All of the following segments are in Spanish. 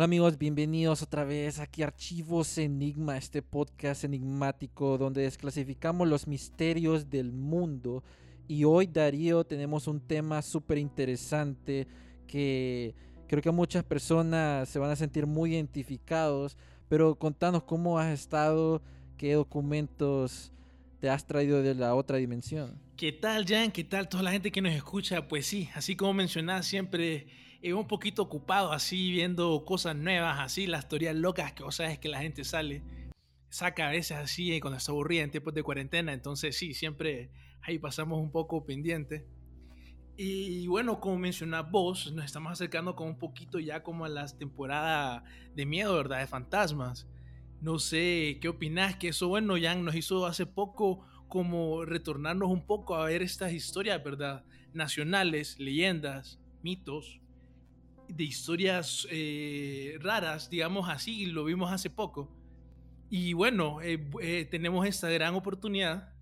Hola amigos, bienvenidos otra vez aquí a Archivos Enigma, este podcast enigmático donde desclasificamos los misterios del mundo. Y hoy Darío tenemos un tema súper interesante que creo que muchas personas se van a sentir muy identificados, pero contanos cómo has estado, qué documentos te has traído de la otra dimensión. ¿Qué tal, Jan? ¿Qué tal toda la gente que nos escucha? Pues sí, así como mencionás, siempre he un poquito ocupado así viendo cosas nuevas, así las teorías locas que vos sabes que la gente sale, saca a veces así cuando está aburrida en tiempos de cuarentena, entonces sí, siempre ahí pasamos un poco pendiente. Y bueno, como mencionás vos, nos estamos acercando con un poquito ya como a las temporadas de miedo, ¿verdad? De fantasmas. No sé, ¿qué opinás? Que eso, bueno, Jan nos hizo hace poco como retornarnos un poco a ver estas historias, ¿verdad? Nacionales, leyendas, mitos, de historias eh, raras, digamos así, lo vimos hace poco. Y bueno, eh, eh, tenemos esta gran oportunidad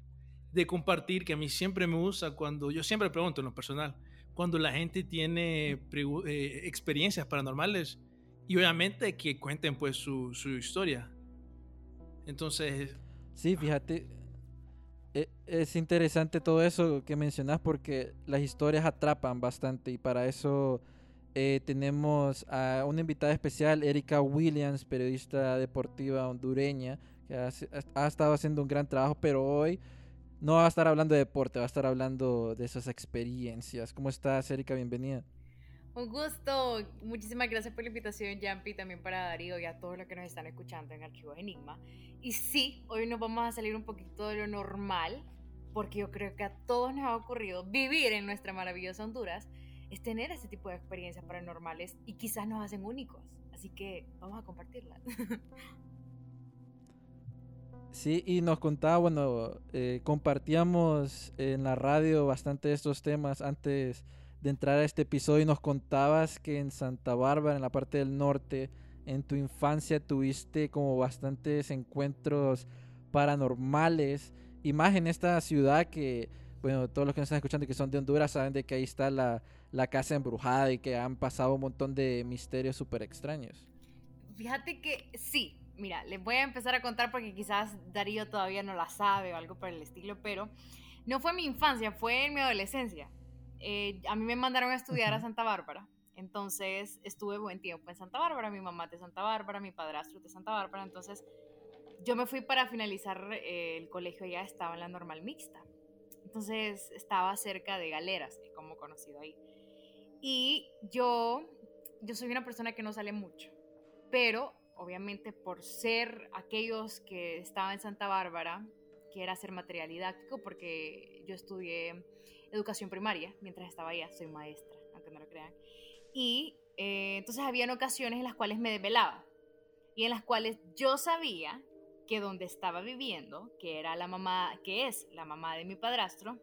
de compartir, que a mí siempre me gusta cuando, yo siempre pregunto en lo personal, cuando la gente tiene experiencias paranormales y obviamente que cuenten pues su, su historia. Entonces... Sí, fíjate, e, es interesante todo eso que mencionas porque las historias atrapan bastante y para eso eh, tenemos a una invitada especial, Erika Williams, periodista deportiva hondureña, que ha, ha, estado haciendo un gran trabajo, pero hoy no va a estar hablando de deporte, va a estar hablando de esas experiencias. ¿Cómo estás, Erika? Bienvenida. Un gusto. Muchísimas gracias por la invitación, Jampi, también para Darío y a todos los que nos están escuchando en Archivos Enigma. Y sí, hoy nos vamos a salir un poquito de lo normal, porque yo creo que a todos nos ha ocurrido vivir en nuestra maravillosa Honduras, es tener ese tipo de experiencias paranormales y quizás nos hacen únicos. Así que vamos a compartirlas. Sí, y nos contaba, bueno, eh, compartíamos en la radio bastante estos temas antes de entrar a este episodio y nos contabas que en Santa Bárbara, en la parte del norte, en tu infancia tuviste como bastantes encuentros paranormales y más en esta ciudad que, bueno, todos los que nos están escuchando y que son de Honduras saben de que ahí está la, la casa embrujada y que han pasado un montón de misterios súper extraños. Fíjate que sí, mira, les voy a empezar a contar porque quizás Darío todavía no la sabe o algo por el estilo, pero no fue mi infancia, fue en mi adolescencia. Eh, a mí me mandaron a estudiar a Santa Bárbara. Entonces estuve buen tiempo en Santa Bárbara, mi mamá de Santa Bárbara, mi padrastro de Santa Bárbara. Entonces yo me fui para finalizar eh, el colegio, ya estaba en la normal mixta. Entonces estaba cerca de Galeras, como conocido ahí. Y yo, yo soy una persona que no sale mucho, pero obviamente por ser aquellos que estaban en Santa Bárbara, que era hacer material didáctico, porque yo estudié educación primaria mientras estaba allá, soy maestra, aunque no lo crean. Y eh, entonces habían ocasiones en las cuales me desvelaba y en las cuales yo sabía que donde estaba viviendo, que era la mamá, que es la mamá de mi padrastro,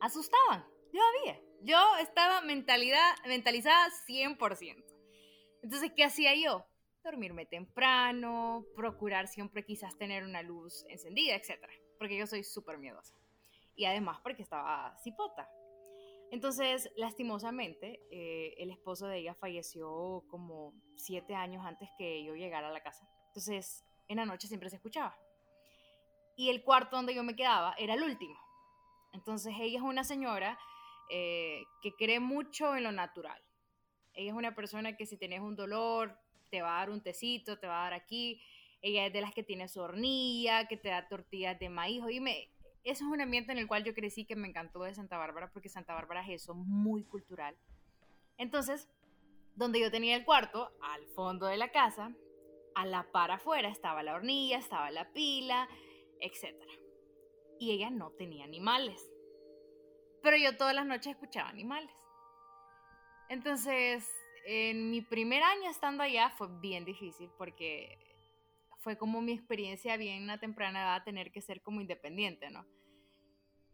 asustaban. Yo había. Yo estaba mentalidad, mentalizada 100%. Entonces, ¿qué hacía yo? Dormirme temprano, procurar siempre quizás tener una luz encendida, etc. Porque yo soy súper miedosa y además porque estaba cipota. Entonces, lastimosamente, eh, el esposo de ella falleció como siete años antes que yo llegara a la casa. Entonces, en la noche siempre se escuchaba. Y el cuarto donde yo me quedaba era el último. Entonces, ella es una señora eh, que cree mucho en lo natural. Ella es una persona que si tienes un dolor, te va a dar un tecito, te va a dar aquí. Ella es de las que tiene su hornilla, que te da tortillas de maíz. me eso es un ambiente en el cual yo crecí que me encantó de Santa Bárbara porque Santa Bárbara es eso, muy cultural. Entonces, donde yo tenía el cuarto, al fondo de la casa, a la par afuera estaba la hornilla, estaba la pila, etc. Y ella no tenía animales. Pero yo todas las noches escuchaba animales. Entonces, en mi primer año estando allá fue bien difícil porque fue como mi experiencia bien a temprana edad tener que ser como independiente, ¿no?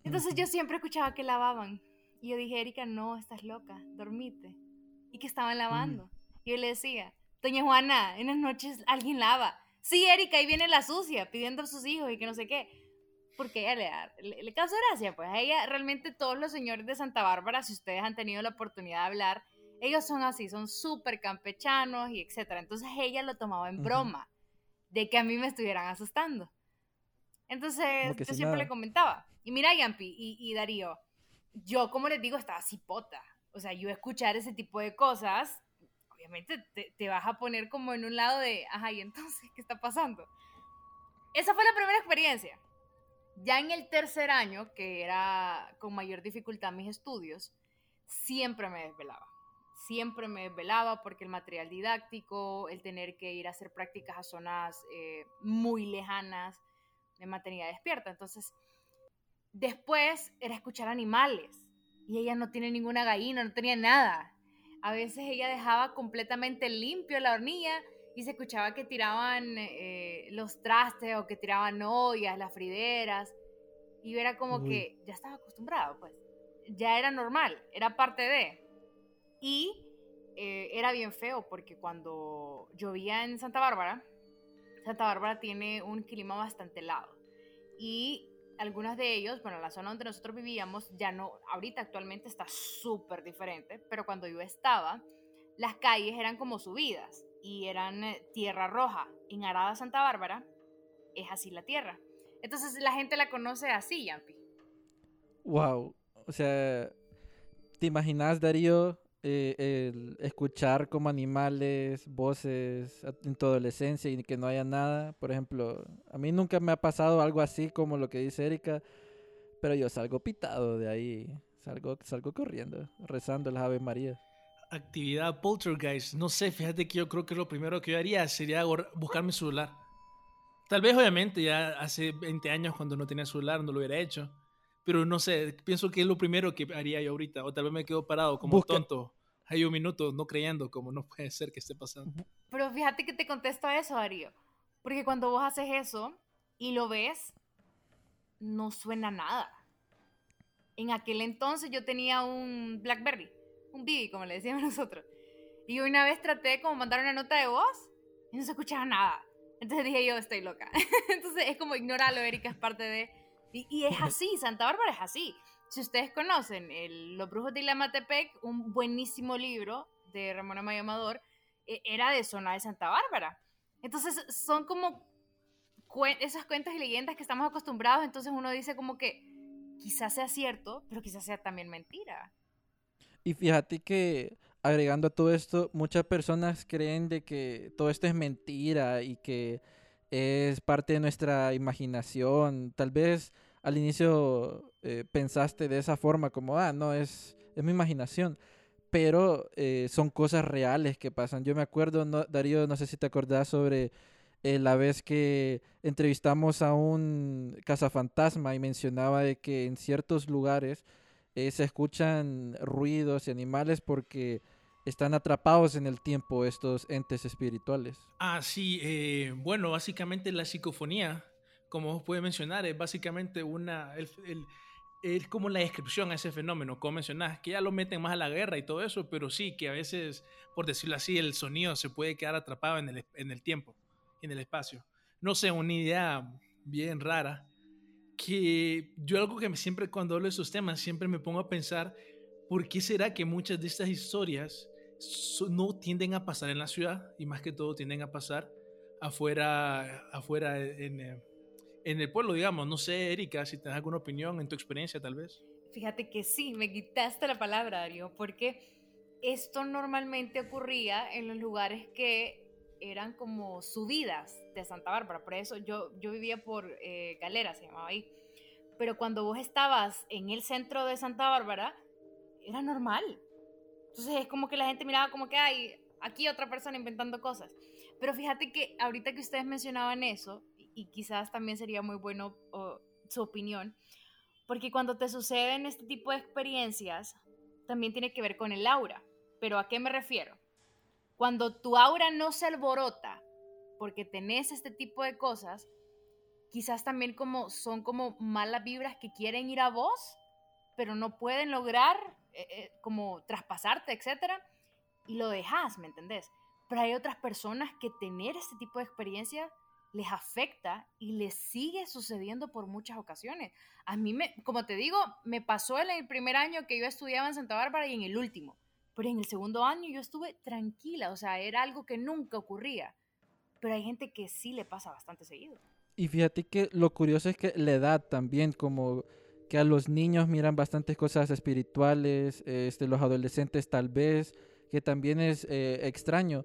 Entonces yo siempre escuchaba que lavaban. Y yo dije, Erika, no, estás loca, dormite. Y que estaban lavando. Y yo le decía, Doña Juana, en las noches alguien lava. Sí, Erika, ahí viene la sucia pidiendo a sus hijos y que no sé qué. Porque ella le, da, le, le causa gracia, pues a ella realmente todos los señores de Santa Bárbara, si ustedes han tenido la oportunidad de hablar, ellos son así, son súper campechanos y etcétera. Entonces ella lo tomaba en broma, de que a mí me estuvieran asustando. Entonces yo siempre le comentaba, y mira Yampi y, y Darío, yo como les digo estaba cipota, o sea, yo escuchar ese tipo de cosas, obviamente te, te vas a poner como en un lado de, ajá, y entonces, ¿qué está pasando? Esa fue la primera experiencia. Ya en el tercer año, que era con mayor dificultad mis estudios, siempre me desvelaba. Siempre me desvelaba porque el material didáctico, el tener que ir a hacer prácticas a zonas eh, muy lejanas, me mantenía despierta. Entonces, después era escuchar animales. Y ella no tiene ninguna gallina, no tenía nada. A veces ella dejaba completamente limpio la hornilla y se escuchaba que tiraban eh, los trastes o que tiraban ollas, las frideras. Y era como que ya estaba acostumbrado, pues. Ya era normal, era parte de. Y eh, era bien feo porque cuando llovía en Santa Bárbara, Santa Bárbara tiene un clima bastante helado. Y algunos de ellos, bueno, la zona donde nosotros vivíamos, ya no, ahorita actualmente está súper diferente, pero cuando yo estaba, las calles eran como subidas y eran eh, tierra roja. En Arada, Santa Bárbara, es así la tierra. Entonces la gente la conoce así, Yampi. Wow. O sea, ¿te imaginas, Darío, eh, el escuchar como animales, voces en tu adolescencia y que no haya nada? Por ejemplo, a mí nunca me ha pasado algo así como lo que dice Erika, pero yo salgo pitado de ahí. Salgo, salgo corriendo, rezando las Ave Marías actividad poltergeist. No sé, fíjate que yo creo que lo primero que yo haría sería buscar mi celular. Tal vez, obviamente, ya hace 20 años cuando no tenía celular no lo hubiera hecho. Pero no sé, pienso que es lo primero que haría yo ahorita. O tal vez me quedo parado como tonto. Hay un minuto no creyendo como no puede ser que esté pasando. Pero fíjate que te contesto a eso, Darío. Porque cuando vos haces eso y lo ves, no suena nada. En aquel entonces yo tenía un Blackberry un bibi, como le decíamos nosotros. Y una vez traté como mandar una nota de voz y no se escuchaba nada. Entonces dije yo, estoy loca. Entonces es como ignóralo, Erika es parte de... Y, es así, Santa Bárbara es así. Si ustedes conocen Los Brujos de Ilamatepec, un buenísimo libro de Ramón Amaya Amador, e, era de zona de Santa Bárbara. Entonces son como esas cuentas y leyendas que estamos acostumbrados, entonces uno dice como que quizás sea cierto, pero quizás sea también mentira. Y fíjate que agregando a todo esto, muchas personas creen de que todo esto es mentira y que es parte de nuestra imaginación. Tal vez al inicio eh, pensaste de esa forma, como, ah, no, es, es mi imaginación. Pero eh, son cosas reales que pasan. Yo me acuerdo, Darío, no sé si te acordás sobre eh, la vez que entrevistamos a un cazafantasma y mencionaba de que en ciertos lugares eh, se escuchan ruidos y animales porque están atrapados en el tiempo estos entes espirituales. Ah, sí, eh, bueno, básicamente la psicofonía, como vos puedes mencionar, es básicamente una, es como la descripción a ese fenómeno, como mencionás, que ya lo meten más a la guerra y todo eso, pero sí, que a veces, por decirlo así, el sonido se puede quedar atrapado en el, en el tiempo, en el espacio. No sé, una idea bien rara que yo algo que siempre cuando hablo de esos temas, siempre me pongo a pensar, ¿por qué será que muchas de estas historias no tienden a pasar en la ciudad y más que todo tienden a pasar afuera, afuera en, eh, en el pueblo, digamos? No sé, Erika, si tienes alguna opinión en tu experiencia tal vez. Fíjate que sí, me quitaste la palabra, Darío, porque esto normalmente ocurría en los lugares que eran como subidas de Santa Bárbara. Por eso yo, yo vivía por eh, Galera, se llamaba ahí. Pero cuando vos estabas en el centro de Santa Bárbara, era normal. Entonces es como que la gente miraba como que hay aquí otra persona inventando cosas. Pero fíjate que ahorita que ustedes mencionaban eso, y quizás también sería muy bueno su opinión, porque cuando te suceden este tipo de experiencias, también tiene que ver con el aura. Pero ¿a qué me refiero? Cuando tu aura no se alborota porque tenés este tipo de cosas, quizás también como son como malas vibras que quieren ir a vos, pero no pueden lograr eh, eh, como traspasarte, etcétera, y lo dejas, ¿me entendés? Pero hay otras personas que tener este tipo de experiencia les afecta y les sigue sucediendo por muchas ocasiones. A mí, me, como te digo, me pasó en el primer año que yo estudiaba en Santa Bárbara y en el último, pero en el segundo año yo estuve tranquila, o sea, era algo que nunca ocurría, pero hay gente que sí le pasa bastante seguido. Y fíjate que lo curioso es que la edad también, como que a los niños miran bastantes cosas espirituales, este, los adolescentes tal vez, que también es eh, extraño,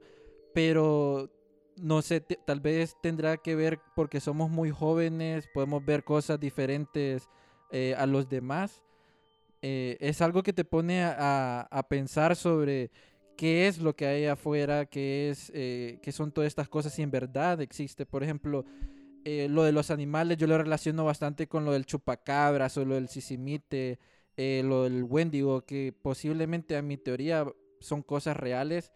pero no sé, tal vez tendrá que ver porque somos muy jóvenes, podemos ver cosas diferentes eh, a los demás. Eh, es algo que te pone a, pensar sobre qué es lo que hay afuera, qué, es, eh, qué son todas estas cosas y en verdad existe. Por ejemplo, lo de los animales yo lo relaciono bastante con lo del chupacabras o lo del sisimite, lo del wendigo, que posiblemente a mi teoría son cosas reales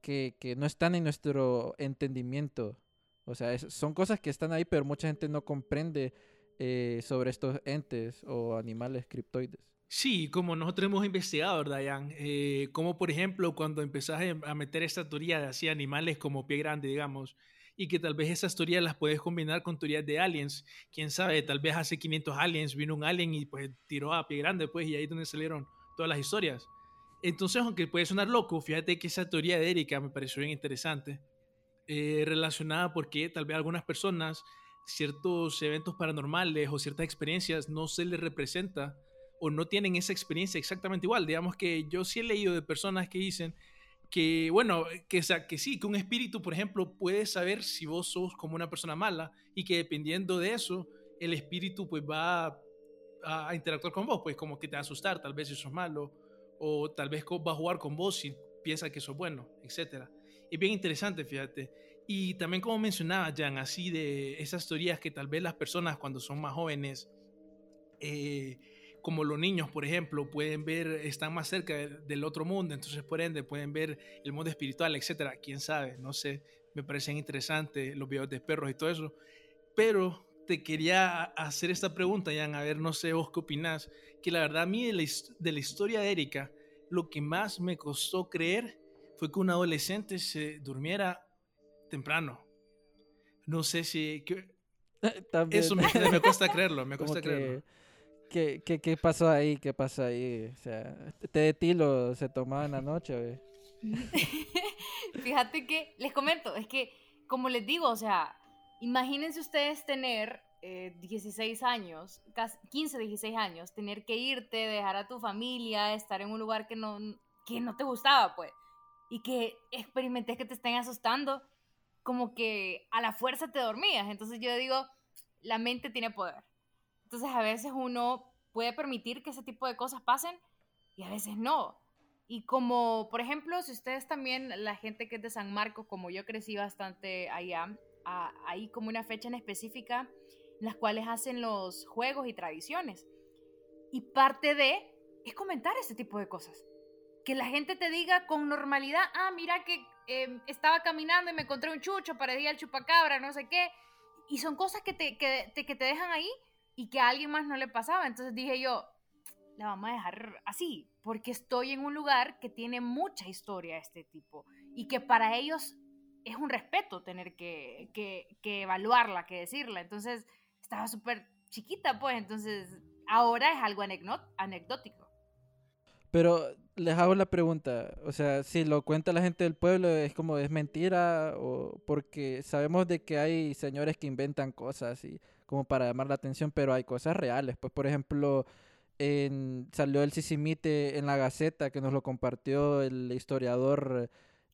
que, no están en nuestro entendimiento. O sea, son cosas que están ahí, pero mucha gente no comprende eh, sobre estos entes o animales criptoides. Sí, como nosotros hemos investigado, ¿verdad, Jan? Eh, como por ejemplo cuando empezás a meter esta teoría de así animales como pie grande, digamos, y que tal vez esas teorías las puedes combinar con teorías de aliens. Quién sabe, tal vez hace 500 aliens vino un alien y pues tiró a pie grande, pues, y ahí es donde salieron todas las historias. Entonces, aunque puede sonar loco, fíjate que esa teoría de Erika me pareció bien interesante, eh, relacionada porque tal vez algunas personas ciertos eventos paranormales o ciertas experiencias no se les representa o no tienen esa experiencia exactamente igual. Digamos que yo sí he leído de personas que dicen que, bueno, que, que sí, que un espíritu, por ejemplo, puede saber si vos sos como una persona mala y que dependiendo de eso, el espíritu pues va a, a interactuar con vos, pues como que te va a asustar, tal vez si sos malo o tal vez va a jugar con vos si piensa que sos bueno, etc. Es bien interesante, fíjate. Y también como mencionaba Jan, así de esas teorías que tal vez las personas cuando son más jóvenes, eh, como los niños, por ejemplo, pueden ver, están más cerca del otro mundo, entonces por ende pueden ver el mundo espiritual, etc. Quién sabe, no sé, me parecen interesantes los videos de perros y todo eso. Pero te quería hacer esta pregunta, Jan, a ver, no sé vos qué opinás, que la verdad a mí de la, historia de Erika, lo que más me costó creer fue que un adolescente se durmiera temprano. No sé si... Eso me, me, cuesta creerlo, me cuesta creerlo. ¿Qué, qué, qué pasó ahí? ¿Qué pasó ahí? O sea, té de tilo se tomaba en la noche, Fíjate que, les comento, es que, como les digo, o sea, Imagínense ustedes tener 16 eh, años, 15, 16 años, tener que irte, dejar a tu familia, estar en un lugar que no, que no te gustaba, pues, y que experimentes que te estén asustando, como que a la fuerza te dormías. Entonces yo digo, la mente tiene poder. Entonces a veces uno puede permitir que ese tipo de cosas pasen y a veces no. Y como, por ejemplo, si ustedes también, la gente que es de San Marcos, como yo crecí bastante allá, hay como una fecha en específica en las cuales hacen los juegos y tradiciones. Y parte de es comentar ese tipo de cosas. Que la gente te diga con normalidad, ah, mira que em, estaba caminando y me encontré un chucho, parecía el chupacabra, no sé qué. Y son cosas que te, que, te, que te dejan ahí y que a alguien más no le pasaba. Entonces dije yo, la vamos a dejar así, porque estoy en un lugar que tiene mucha historia de este tipo y que para ellos es un respeto tener que, que, evaluarla, que decirla. Entonces, estaba súper chiquita, pues, entonces ahora es algo anecdótico. Pero les hago la pregunta, o sea, si lo cuenta la gente del pueblo, es como, ¿es mentira? O porque sabemos de que hay señores que inventan cosas y como para llamar la atención, pero hay cosas reales. Pues, por ejemplo, salió el Sisimite en la Gaceta, que nos lo compartió el historiador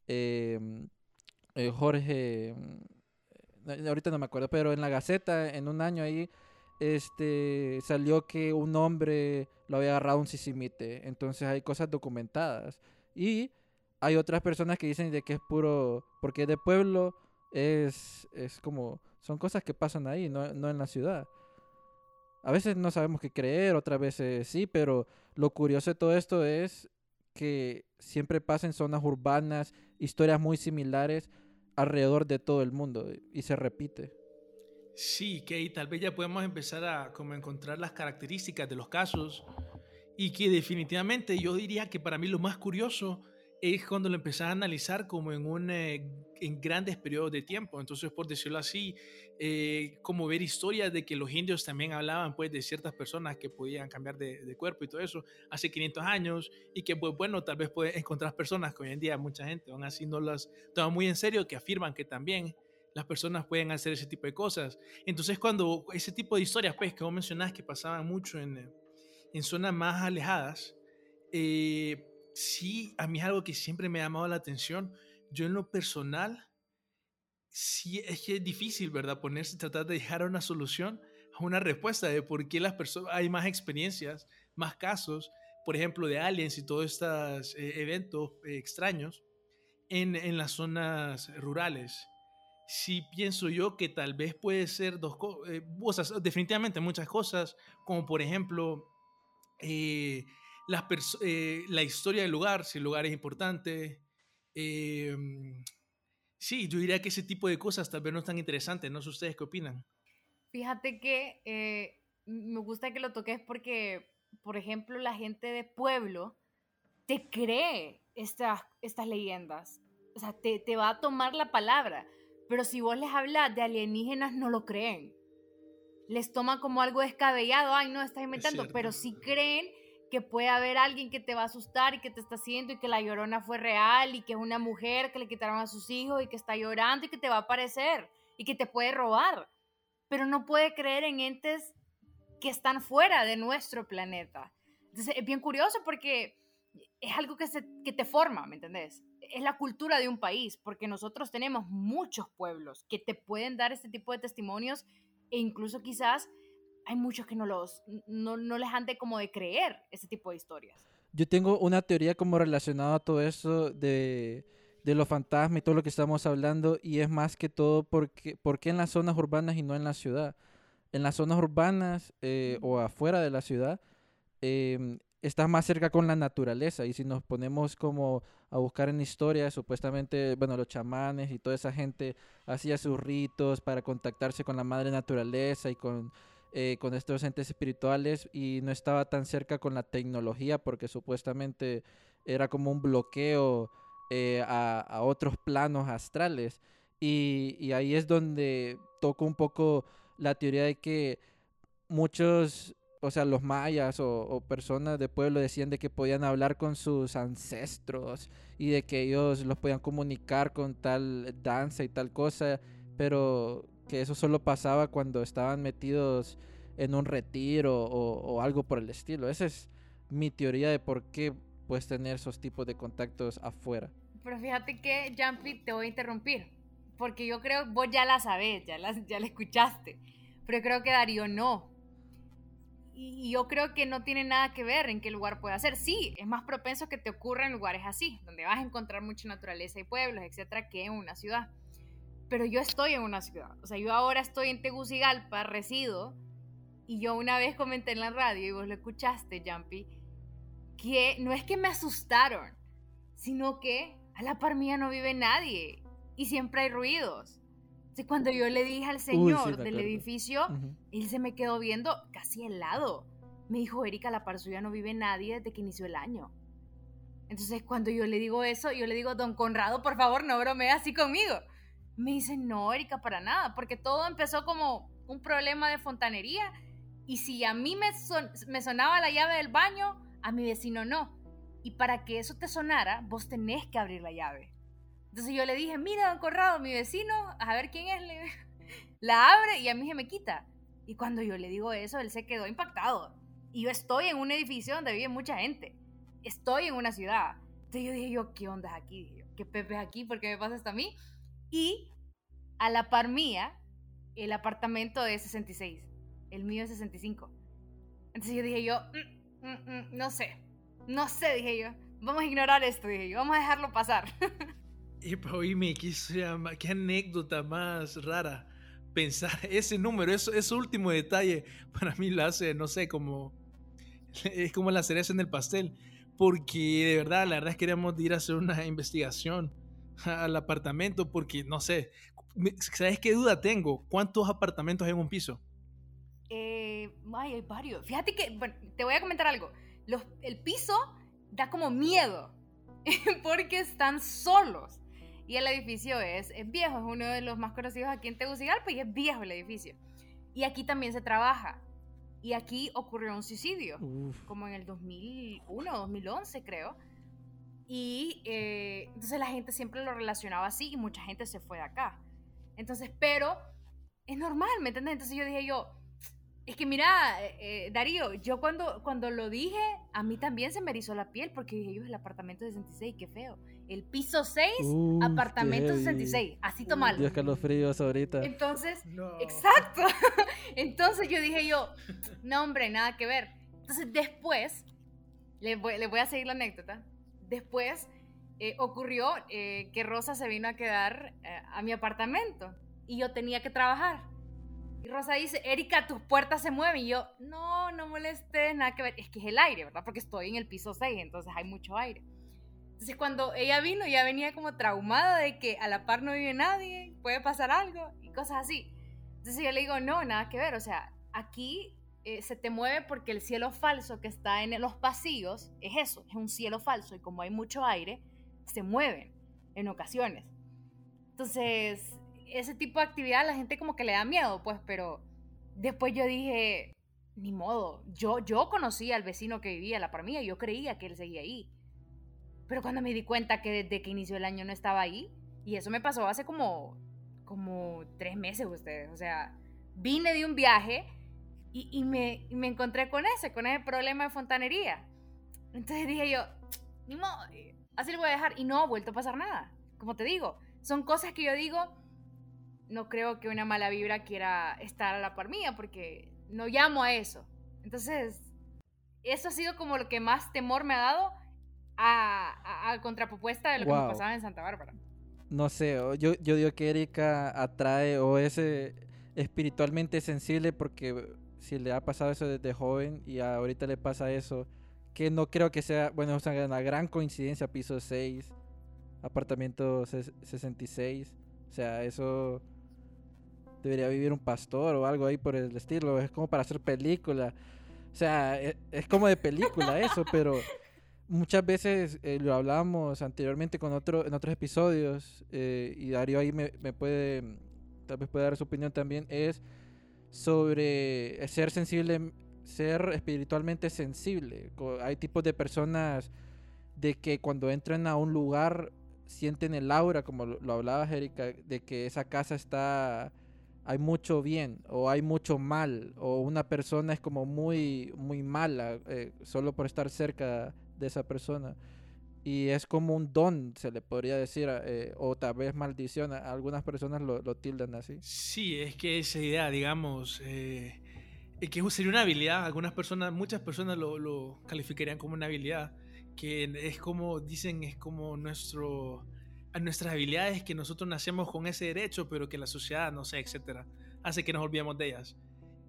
eh, eh, Jorge, mm, ahorita no me acuerdo, pero en la Gaceta, en un año ahí, este, salió que un hombre lo había agarrado un sisimite. Entonces hay cosas documentadas. Y hay otras personas que dicen de que es puro, porque de pueblo es, es como, son cosas que pasan ahí, no, no en la ciudad. A veces no sabemos qué creer, otras veces sí, pero lo curioso de todo esto es que siempre pasa en zonas urbanas, historias muy similares, alrededor de todo el mundo y se repite. Sí, que tal vez ya podemos empezar a como encontrar las características de los casos y que definitivamente yo diría que para mí lo más curioso es cuando lo empezás a analizar como en, un, eh, en grandes periodos de tiempo. Entonces, por decirlo así, eh, como ver historias de que los indios también hablaban pues de ciertas personas que podían cambiar de, de, cuerpo y todo eso hace 500 años y que pues bueno, tal vez puedes encontrar personas que hoy en día mucha gente aún así no las toma muy en serio, que afirman que también las personas pueden hacer ese tipo de cosas. Entonces, cuando ese tipo de historias, pues, que vos mencionás que pasaban mucho en, en zonas más alejadas, eh, sí, a mí es algo que siempre me ha llamado la atención. Yo en lo personal, sí es que es difícil, ¿verdad? Ponerse, tratar de dejar una solución a una respuesta de por qué las personas, hay más experiencias, más casos, por ejemplo, de aliens y todos estos eh, eventos eh, extraños en, en, las zonas rurales. Sí pienso yo que tal vez puede ser dos eh, cosas, definitivamente muchas cosas, como por ejemplo eh, la historia del lugar, si el lugar es importante. Em, sí, yo diría que ese tipo de cosas tal vez no es tan interesante. No sé ustedes qué opinan. Fíjate que eh, me gusta que lo toques porque, por ejemplo, la gente de pueblo te cree estas, estas leyendas. O sea, te, te va a tomar la palabra. Pero si vos les hablas de alienígenas, no lo creen. Les toma como algo descabellado. Ay, no, estás inventando. Pero sí creen que puede haber alguien que te va a asustar y que te está haciendo y que la llorona fue real y que es una mujer que le quitaron a sus hijos y que está llorando y que te va a aparecer y que te puede robar. Pero no puede creer en entes que están fuera de nuestro planeta. Entonces es bien curioso porque es algo que, se, que te forma, ¿me entendés? Es la cultura de un país, porque nosotros tenemos muchos pueblos que te pueden dar este tipo de testimonios e incluso quizás hay muchos que no, los, no, no les han de como de creer ese tipo de historias. Yo tengo una teoría como relacionada a todo eso de, de los fantasmas y todo lo que estamos hablando y es más que todo porque, porque en las zonas urbanas y no en la ciudad. En las zonas urbanas eh, o afuera de la ciudad eh, estás más cerca con la naturaleza y si nos ponemos como a buscar en historia, supuestamente, bueno, los chamanes y toda esa gente hacía sus ritos para contactarse con la madre naturaleza y con eh, con estos entes espirituales y no estaba tan cerca con la tecnología porque supuestamente era como un bloqueo eh, a, otros planos astrales. Y, ahí es donde toco un poco la teoría de que muchos, o sea, los mayas o, o, personas de pueblo decían de que podían hablar con sus ancestros y de que ellos los podían comunicar con tal danza y tal cosa, pero que eso solo pasaba cuando estaban metidos en un retiro o, algo por el estilo. Esa es mi teoría de por qué puedes tener esos tipos de contactos afuera. Pero fíjate que, Jumpy, te voy a interrumpir, porque yo creo, vos ya la sabés, ya la, escuchaste, pero creo que Darío no. Y yo creo que no tiene nada que ver en qué lugar puede ser. Sí, es más propenso que te ocurra en lugares así, donde vas a encontrar mucha naturaleza y pueblos, etcétera, que en una ciudad pero yo estoy en una ciudad. O sea, yo ahora estoy en Tegucigalpa, resido, y yo una vez comenté en la radio, y vos lo escuchaste, Jumpy, que no es que me asustaron, sino que a la par mía no vive nadie y siempre hay ruidos. Entonces, cuando yo le dije al señor del edificio, él se me quedó viendo casi al lado. Me dijo, Erika, a la par suya no vive nadie desde que inició el año. Entonces, cuando yo le digo eso, yo le digo, don Conrado, por favor, no bromee así conmigo. Me dice, no, Erika, para nada, porque todo empezó como un problema de fontanería y si a mí me, sonaba la llave del baño, a mi vecino no. Y para que eso te sonara, vos tenés que abrir la llave. Entonces yo le dije, mira, don Corrado, mi vecino, a ver quién es. La abre y a mí se me quita. Y cuando yo le digo eso, él se quedó impactado. Y yo estoy en un edificio donde vive mucha gente. Estoy en una ciudad. Entonces yo dije, ¿qué onda aquí? ¿Qué pepe es aquí? ¿Por qué me pasa esto a mí? Y a la par mía, el apartamento es 66 el mío es 65. Entonces yo dije yo, mm, mm, mm, no sé, no sé, dije yo, vamos a ignorar esto, dije yo, vamos a dejarlo pasar. Y oíme, qué, qué anécdota más rara pensar ese número, eso, ese último detalle, para mí lo hace, no sé, como, es como la cereza en el pastel, porque de verdad, la verdad es que queríamos ir a hacer una investigación al apartamento, porque no sé, ¿sabes qué duda tengo? ¿Cuántos apartamentos hay en un piso? ay, hay varios. Fíjate que, bueno, te voy a comentar algo. Los, el piso da como miedo, porque están solos. Y el edificio es, es viejo, es uno de los más conocidos aquí en Tegucigalpa y es viejo el edificio. Y aquí también se trabaja. Y aquí ocurrió un suicidio, como en el 2001, 2011 creo. Y eh, entonces la gente siempre lo relacionaba así y mucha gente se fue de acá. Entonces, pero es normal, ¿me entiendes? Entonces yo dije yo, es que mira, eh, Darío, yo cuando, cuando lo dije, a mí también se me erizó la piel porque dije yo, el apartamento 66, qué feo. El piso 6, apartamento 66, así tomalo. Dios que los fríos ahorita. Entonces, exacto. Entonces yo dije yo, no hombre, nada que ver. Entonces después, le voy, le voy a seguir la anécdota. Después eh, ocurrió eh, que Rosa se vino a quedar a mi apartamento y yo tenía que trabajar. Y Rosa dice, Erika, tus puertas se mueven. Y yo, no, no molestes, nada que ver. Es que es el aire, ¿verdad? Porque estoy en el piso 6, entonces hay mucho aire. Entonces cuando ella vino, ya venía como traumada de que a la par no vive nadie, puede pasar algo y cosas así. Entonces yo le digo, no, nada que ver. O sea, aquí eh, se te mueve porque el cielo falso que está en los pasillos es eso, es un cielo falso. Y como hay mucho aire, se mueven en ocasiones. Entonces, ese tipo de actividad a la gente como que le da miedo, pues, pero después yo dije, ni modo, yo, yo conocí al vecino que vivía la par mía, yo creía que él seguía ahí. Pero cuando me di cuenta que desde que inició el año no estaba ahí, y eso me pasó hace como, como tres meses ustedes, o sea, vine de un viaje y, y, me, y me encontré con ese, con ese problema de fontanería. Entonces dije yo, ni modo, así lo voy a dejar, y no ha vuelto a pasar nada. Como te digo, son cosas que yo digo, no creo que una mala vibra quiera estar a la par mía, porque no llamo a eso. Entonces, eso ha sido como lo que más temor me ha dado a, a, contrapropuesta de lo que me pasaba en Santa Bárbara. No sé, yo, yo digo que Erika atrae o es eh, espiritualmente sensible porque si le ha pasado eso desde joven y ahorita le pasa eso, que no creo que sea, bueno, es una gran coincidencia, piso 6, apartamento 66, o sea, eso debería vivir un pastor o algo ahí por el estilo. Es como para hacer película. O sea, e, es, como de película eso, pero muchas veces eh, lo hablamos anteriormente con otro, en otros episodios eh, y Darío ahí me, me, puede, tal vez puede dar su opinión también, es sobre ser sensible, ser espiritualmente sensible. Hay tipos de personas de que cuando entran a un lugar sienten el aura, como lo, hablabas Erika, de que esa casa está hay mucho bien o hay mucho mal o una persona es como muy muy mala eh, solo por estar cerca de esa persona y es como un don se le podría decir eh, o tal vez maldición algunas personas lo, tildan así sí es que esa idea digamos eh, que sería una habilidad algunas personas muchas personas lo, lo calificarían como una habilidad que es como dicen es como nuestro a nuestras habilidades que nosotros nacemos con ese derecho, pero que la sociedad, no sé, etcétera, hace que nos olvidemos de ellas.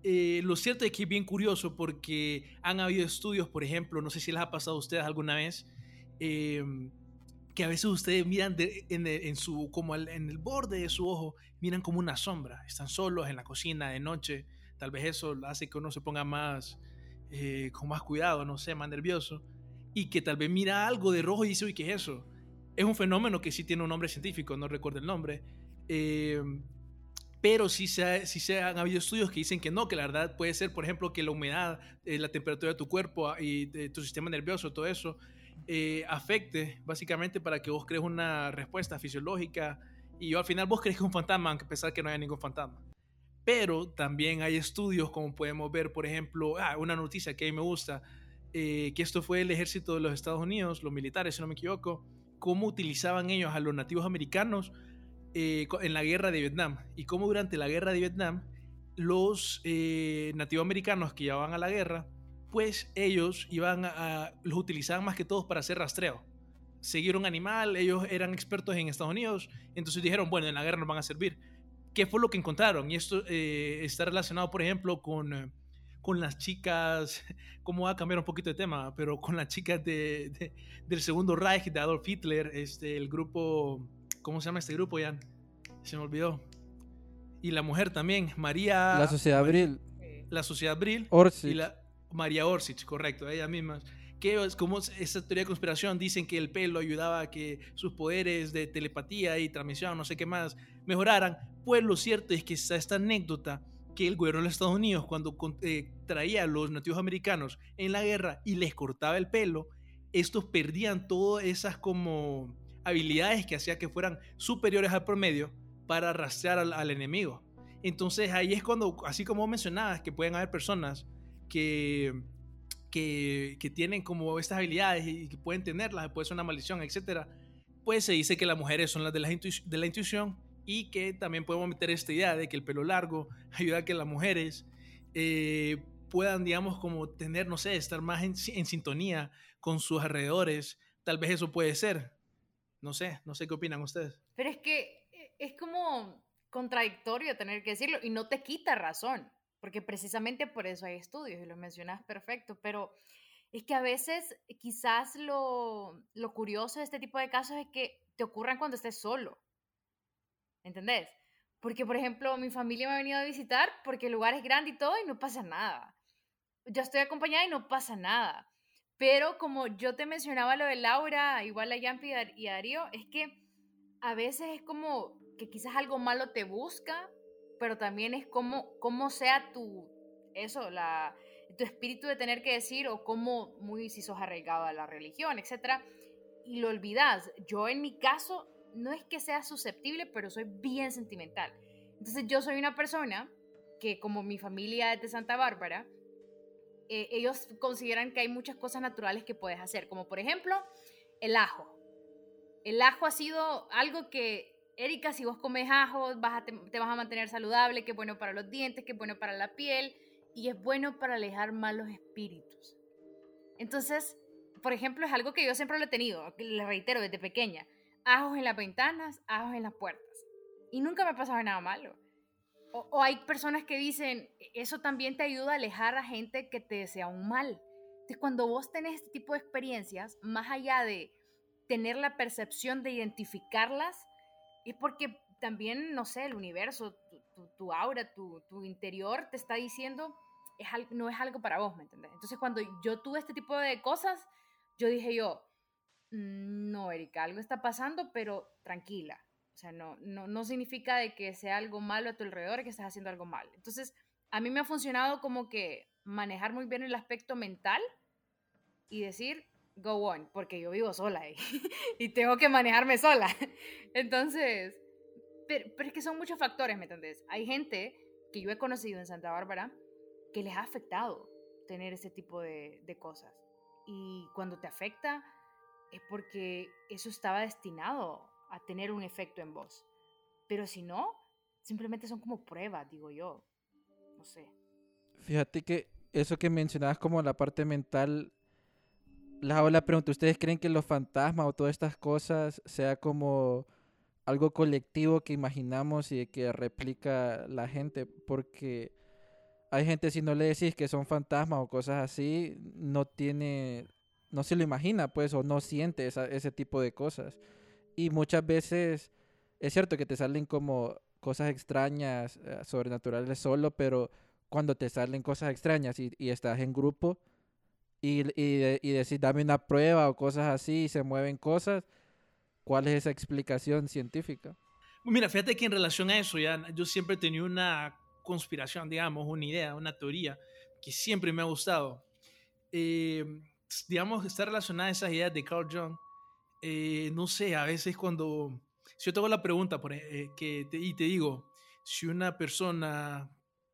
Eh, lo cierto es que es bien curioso porque han habido estudios, por ejemplo, no sé si les ha pasado a ustedes alguna vez, em, que a veces ustedes miran en, su, como en el borde de su ojo, miran como una sombra, están solos en la cocina de noche, tal vez eso hace que uno se ponga más, eh, con más cuidado, no sé, más nervioso, y que tal vez mira algo de rojo y dice, uy, ¿qué es eso? es un fenómeno que sí tiene un nombre científico, no recuerdo el nombre. Eh, pero sí se, sí se han habido estudios que dicen que no, que la verdad puede ser, por ejemplo, que la humedad, eh, la temperatura de tu cuerpo ah, y de tu sistema nervioso, todo eso, eh, afecte básicamente para que vos crees una respuesta fisiológica y al final vos crees que es un fantasma, aunque pesar que no haya ningún fantasma. Pero también hay estudios, como podemos ver, por ejemplo, ah, una noticia que a mí me gusta, que esto fue el ejército de los Estados Unidos, los militares, si no me equivoco, cómo utilizaban ellos a los nativos americanos eh, en la guerra de Vietnam y cómo durante la guerra de Vietnam los eh, nativos americanos que iban a la guerra, pues ellos iban a, los utilizaban más que todos para hacer rastreo. Seguir un animal, ellos eran expertos en Estados Unidos, entonces dijeron, bueno, en la guerra nos van a servir. ¿Qué fue lo que encontraron? Y esto eh, está relacionado, por ejemplo, con con las chicas, cómo va a cambiar un poquito de tema, pero con las chicas de, del segundo Reich de Adolf Hitler, este, el grupo, ¿cómo se llama este grupo, Jan? Se me olvidó. Y la mujer también, María... La Sociedad Abril. La Sociedad Abril. Orsic. Y la, María Orsic, correcto, ella misma. que es como esa teoría de conspiración dicen que el pelo ayudaba a que sus poderes de telepatía y transmisión, no sé qué más, mejoraran. Pues lo cierto es que está esta anécdota que el gobierno de los Estados Unidos cuando eh, traía a los nativos americanos en la guerra y les cortaba el pelo, estos perdían todas esas como habilidades que hacía que fueran superiores al promedio para rastrear al, enemigo. Entonces ahí es cuando, así como mencionabas, que pueden haber personas que, que, tienen como estas habilidades y que pueden tenerlas, puede ser una maldición, etc. Pues se dice que las mujeres son las de la, la intuición y que también podemos meter esta idea de que el pelo largo ayuda a que las mujeres eh, puedan, digamos, como tener, no sé, estar más en, en, sintonía con sus alrededores. Tal vez eso puede ser. No sé, no sé qué opinan ustedes. Pero es que eh, es como contradictorio tener que decirlo y no te quita razón, porque precisamente por eso hay estudios y lo mencionas perfecto, pero es que a veces quizás lo, lo curioso de este tipo de casos es que te ocurran cuando estés solo ¿entendés? Porque, por ejemplo, mi familia me ha venido a visitar porque el lugar es grande y todo y no pasa nada. Yo estoy acompañada y no pasa nada. Pero como yo te mencionaba lo de Laura, igual a Yampi y a Darío, es que a veces es como que quizás algo malo te busca, pero también es como, como sea tu, eso, la, tu espíritu de tener que decir o como muy si sos arraigado a la religión, etc. Y lo olvidas. Yo en mi caso no es que sea susceptible, pero soy bien sentimental. Entonces yo soy una persona que como mi familia es de Santa Bárbara, eh, ellos consideran que hay muchas cosas naturales que puedes hacer, como por ejemplo el ajo. El ajo ha sido algo que, Erika, si vos comes ajo, vas te, te, vas a mantener saludable, que es bueno para los dientes, que es bueno para la piel y es bueno para alejar malos espíritus. Entonces, por ejemplo, es algo que yo siempre lo he tenido, le reitero, desde pequeña ajos en las ventanas, ajos en las puertas. Y nunca me ha pasado nada malo. O, hay personas que dicen, eso también te ayuda a alejar a gente que te desea un mal. Entonces, cuando vos tenés este tipo de experiencias, más allá de tener la percepción de identificarlas, es porque también, no sé, el universo, tu, aura, tu, interior te está diciendo, no es algo para vos, ¿me entiendes? Entonces, cuando yo tuve este tipo de cosas, yo dije yo, Mm, no, Erika, algo está pasando, pero tranquila. O sea, no, no, no significa de que sea algo malo a tu alrededor que estás haciendo algo mal. Entonces, a mí me ha funcionado como que manejar muy bien el aspecto mental y decir, go on, porque yo vivo sola y, y tengo que manejarme sola. Entonces, pero, pero, es que son muchos factores, ¿me entendés? Hay gente que yo he conocido en Santa Bárbara que les ha afectado tener ese tipo de, de cosas. Y cuando te afecta, es porque eso estaba destinado a tener un efecto en vos. Pero si no, simplemente son como pruebas, digo yo. No sé. Fíjate que eso que mencionabas como la parte mental, les hago la pregunta, ¿ustedes creen que los fantasmas o todas estas cosas sea como algo colectivo que imaginamos y que replica la gente? Porque hay gente si no le decís que son fantasmas o cosas así, no tiene no se lo imagina, pues, o no siente ese tipo de cosas. Y muchas veces es cierto que te salen como cosas extrañas, eh, sobrenaturales solo, pero cuando te salen cosas extrañas y, estás en grupo y, y, y decís, dame una prueba o cosas así y se mueven cosas, ¿cuál es esa explicación científica? Mira, fíjate que en relación a eso, ya yo siempre he tenido una conspiración, digamos, una idea, una teoría que siempre me ha gustado. Eh, digamos, está relacionada a esas ideas de Carl Jung. Eh, no sé, a veces cuando, si yo te hago la pregunta por, eh, que te, y te digo, si una persona,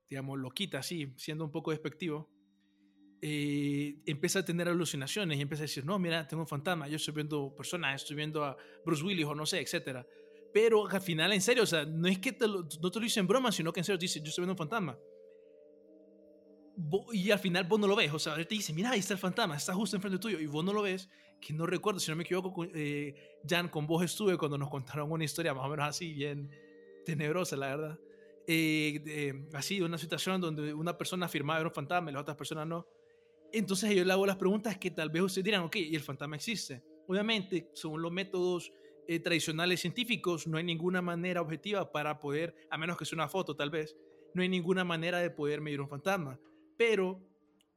digamos, lo quita así, siendo un poco despectivo, eh, empieza a tener alucinaciones y empieza a decir, no, mira, tengo un fantasma, yo estoy viendo personas, estoy viendo a Bruce Willis o no sé, etcétera. Pero al final, en serio, o sea, no es que te lo, no te lo dicen en broma, sino que en serio te yo estoy viendo un fantasma y al final vos no lo ves, o sea, él te dice, mira, ahí está el fantasma, está justo enfrente tuyo, y vos no lo ves, que no recuerdo, si no me equivoco, eh, Jan, con vos estuve cuando nos contaron una historia más o menos así, bien tenebrosa, la verdad. Eh, así, una situación donde una persona afirmaba era un fantasma y la otra persona no. Entonces yo le hago las preguntas que tal vez ustedes dirán, ok, y el fantasma existe. Obviamente, según los métodos eh, tradicionales científicos, no hay ninguna manera objetiva para poder, a menos que sea una foto tal vez, no hay ninguna manera de poder medir un fantasma pero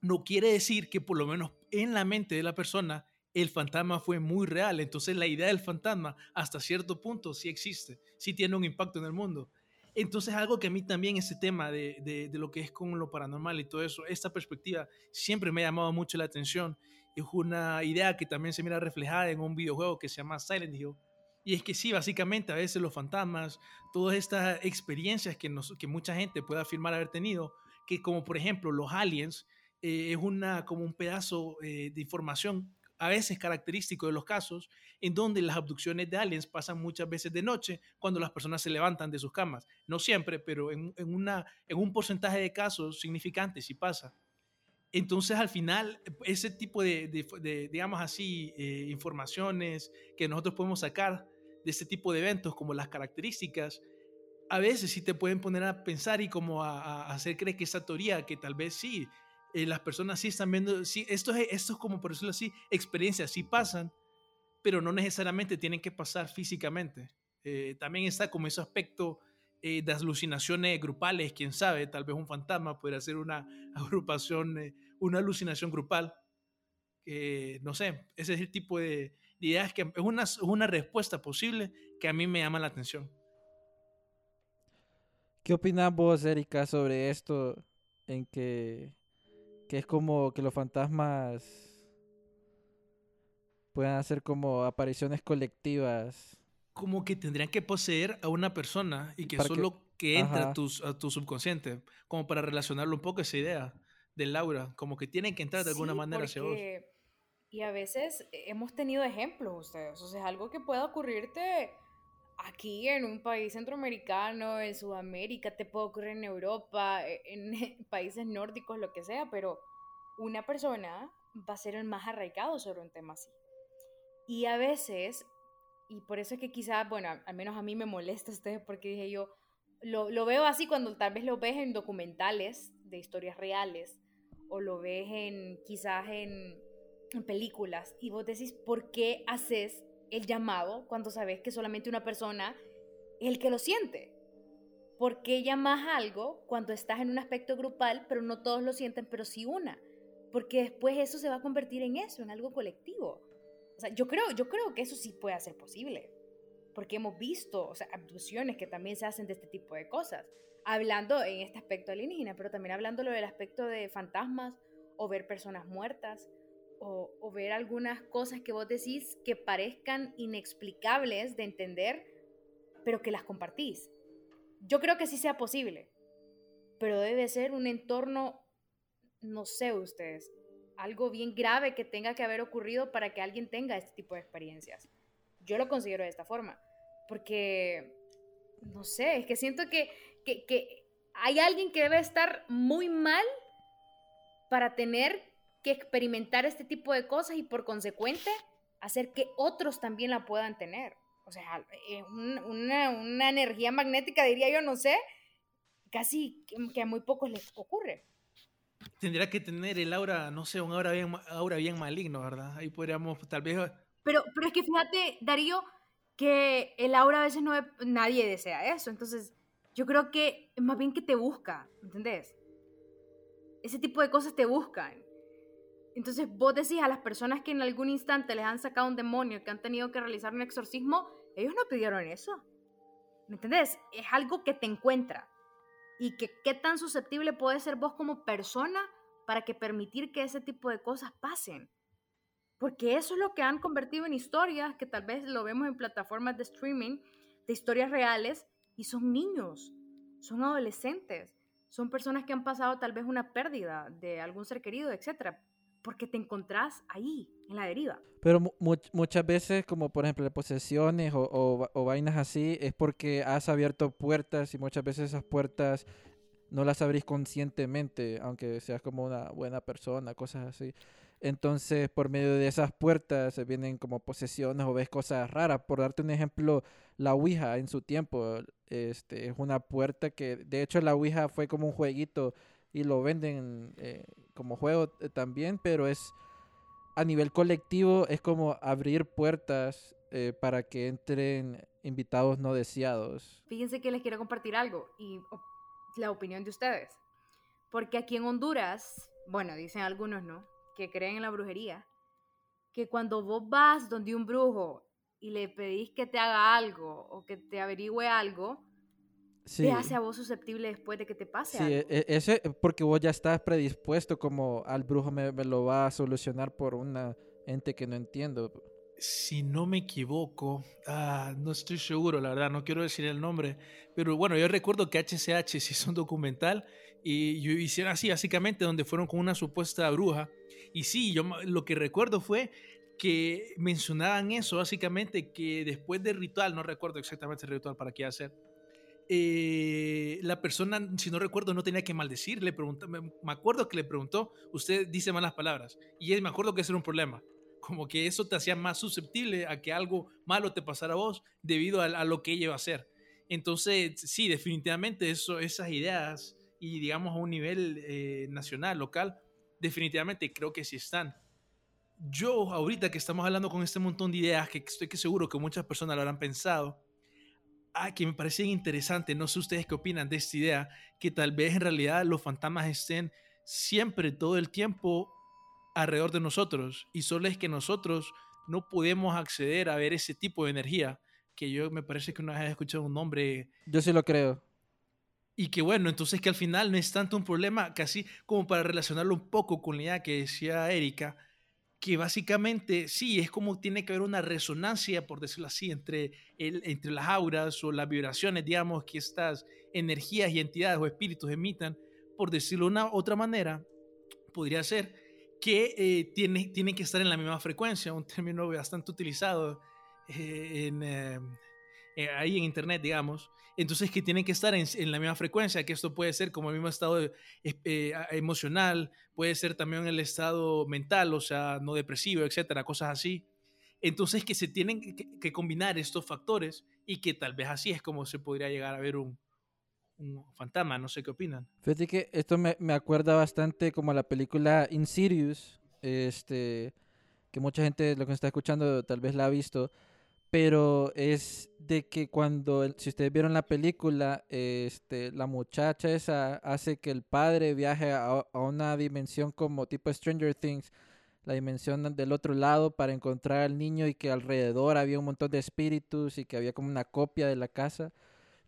no quiere decir que por lo menos en la mente de la persona el fantasma fue muy real. Entonces la idea del fantasma hasta cierto punto sí existe, sí tiene un impacto en el mundo. Entonces algo que a mí también ese tema de, de, lo que es con lo paranormal y todo eso, esta perspectiva siempre me ha llamado mucho la atención. Es una idea que también se mira reflejada en un videojuego que se llama Silent Hill. Y es que sí, básicamente a veces los fantasmas, todas estas experiencias que, nos, que mucha gente puede afirmar haber tenido, que como por ejemplo los aliens, eh, es una, como un pedazo eh, de información a veces característico de los casos, en donde las abducciones de aliens pasan muchas veces de noche cuando las personas se levantan de sus camas. No siempre, pero en, un porcentaje de casos significante sí pasa. Entonces, al final, ese tipo de, digamos así, eh, informaciones que nosotros podemos sacar de este tipo de eventos, como las características, a veces sí te pueden poner a pensar y como a hacer creer que esa teoría, que tal vez sí, eh, las personas sí están viendo, sí, esto es, esto es como por decirlo así, experiencias sí pasan, pero no necesariamente tienen que pasar físicamente. Eh, también está como ese aspecto eh, de alucinaciones grupales, quién sabe, tal vez un fantasma puede ser una agrupación, una alucinación grupal. no sé, ese es el tipo de, ideas que es una, una respuesta posible que a mí me llama la atención. ¿Qué opinas vos, Erika, sobre esto en que que es como que los fantasmas puedan hacer como apariciones colectivas. Como que tendrían que poseer a una persona y que solo que, entra a tu, a tu, subconsciente, como para relacionarlo un poco esa idea de Laura, como que tienen que entrar de alguna manera hacia vos. Y a veces hemos tenido ejemplos ustedes, o sea, es algo que puede ocurrirte aquí en un país centroamericano, en Sudamérica, te puede ocurrir en Europa, e, en países nórdicos, lo que sea, pero una persona va a ser el más arraigado sobre un tema así. Y a veces, y por eso es que quizás, bueno, al menos a mí me molesta ustedes porque dije yo, lo, lo, veo así cuando tal vez lo ves en documentales de historias reales o lo ves en quizás en, en películas y vos decís, ¿por qué haces el llamado cuando sabes que solamente una persona es el que lo siente. ¿Por qué llamas algo cuando estás en un aspecto grupal, pero no todos lo sienten, pero sí una? Porque después eso se va a convertir en eso, en algo colectivo. O sea, yo creo, yo creo que eso sí puede ser posible. Porque hemos visto, o sea, abducciones que también se hacen de este tipo de cosas. Hablando en este aspecto alienígena, pero también hablando del aspecto de fantasmas o ver personas muertas o, ver algunas cosas que vos decís que parezcan inexplicables de entender, pero que las compartís. Yo creo que sí sea posible, pero debe ser un entorno, no sé ustedes, algo bien grave que tenga que haber ocurrido para que alguien tenga este tipo de experiencias. Yo lo considero de esta forma, porque, no sé, es que siento que, que, hay alguien que debe estar muy mal para tener que experimentar este tipo de cosas y por consecuente hacer que otros también la puedan tener. O sea, eh, una, una, energía magnética, diría yo, no sé, casi que a muy pocos les ocurre. Tendría que tener el aura, no sé, un aura bien, aura bien maligno, ¿verdad? Ahí podríamos tal vez... Pero, pero es que fíjate, Darío, que el aura a veces no... Nadie desea eso, entonces yo creo que es más bien que te busca, ¿entendés? Ese tipo de cosas te buscan. Entonces vos decís a las personas que en algún instante les han sacado un demonio, que han tenido que realizar un exorcismo, ellos no pidieron eso. ¿Me entendés? Es algo que te encuentra. Y que qué tan susceptible puedes ser vos como persona para que permitir que ese tipo de cosas pasen. Porque eso es lo que han convertido en historias, que tal vez lo vemos en plataformas de streaming, de historias reales, y son niños, son adolescentes, son personas que han pasado tal vez una pérdida de algún ser querido, etc porque te encontrás ahí, en la deriva. Pero muchas veces, como por ejemplo posesiones o, o, vainas así, es porque has abierto puertas y muchas veces esas puertas no las abrís conscientemente, aunque seas como una buena persona, cosas así. Entonces, por medio de esas puertas se vienen como posesiones o ves cosas raras. Por darte un ejemplo, la Ouija en su tiempo este, es una puerta que, de hecho, la Ouija fue como un jueguito y lo venden eh, como juego eh, también, pero es a nivel colectivo, es como abrir puertas eh, para que entren invitados no deseados. Fíjense que les quiero compartir algo y la opinión de ustedes. Porque aquí en Honduras bueno, dicen algunos no, que creen en la brujería, que cuando vos vas donde un brujo y le pedís que te haga algo o que te averigüe algo, te hace a vos susceptible después de que te pase sí, algo. E, ese, porque vos ya estás predispuesto como al brujo me, me, lo va a solucionar por una ente que no entiendo. Si no me equivoco, ah, no estoy seguro, la verdad, no quiero decir el nombre, pero bueno, yo recuerdo que HCH se hizo un documental y yo hicieron así, básicamente, donde fueron con una supuesta bruja. Y sí, yo lo que recuerdo fue que mencionaban eso, básicamente, que después del ritual, no recuerdo exactamente el ritual para qué hacer, eh, la persona, si no recuerdo, no tenía que maldecir. Le preguntó, me, acuerdo que le preguntó, usted dice malas palabras. Y me acuerdo que ese era un problema. Como que eso te hacía más susceptible a que algo malo te pasara a vos debido a, lo que ella iba a hacer. Entonces, sí, definitivamente eso, esas ideas y digamos a un nivel eh, nacional, local, definitivamente creo que sí están. Yo ahorita que estamos hablando con este montón de ideas que estoy que seguro que muchas personas lo habrán pensado, ah, que me parece interesante, no sé ustedes qué opinan de esta idea, que tal vez en realidad los fantasmas estén siempre, todo el tiempo alrededor de nosotros y solo es que nosotros no podemos acceder a ver ese tipo de energía, que yo me parece que una vez he escuchado un nombre. Yo sí lo creo. Y que bueno, entonces que al final no es tanto un problema, casi como para relacionarlo un poco con la idea que decía Erika, que básicamente sí, es como tiene que haber una resonancia, por decirlo así, entre, el, entre las auras o las vibraciones, digamos, que estas energías y entidades o espíritus emitan, por decirlo de una otra manera, podría ser que eh, tiene, tienen que estar en la misma frecuencia, un término bastante utilizado eh, en, eh, eh, ahí en Internet, digamos. Entonces, que tienen que estar en, la misma frecuencia, que esto puede ser como el mismo estado eh, emocional, puede ser también el estado mental, o sea, no depresivo, etcétera, cosas así. Entonces, que se tienen que, combinar estos factores y que tal vez así es como se podría llegar a ver un, fantasma, no sé qué opinan. Fíjate que esto me, me acuerda bastante como la película Insidious, este, que mucha gente, lo que está escuchando, tal vez la ha visto, pero es de que cuando, si ustedes vieron la película, este, la muchacha esa hace que el padre viaje a, una dimensión como tipo Stranger Things, la dimensión del otro lado para encontrar al niño y que alrededor había un montón de espíritus y que había como una copia de la casa.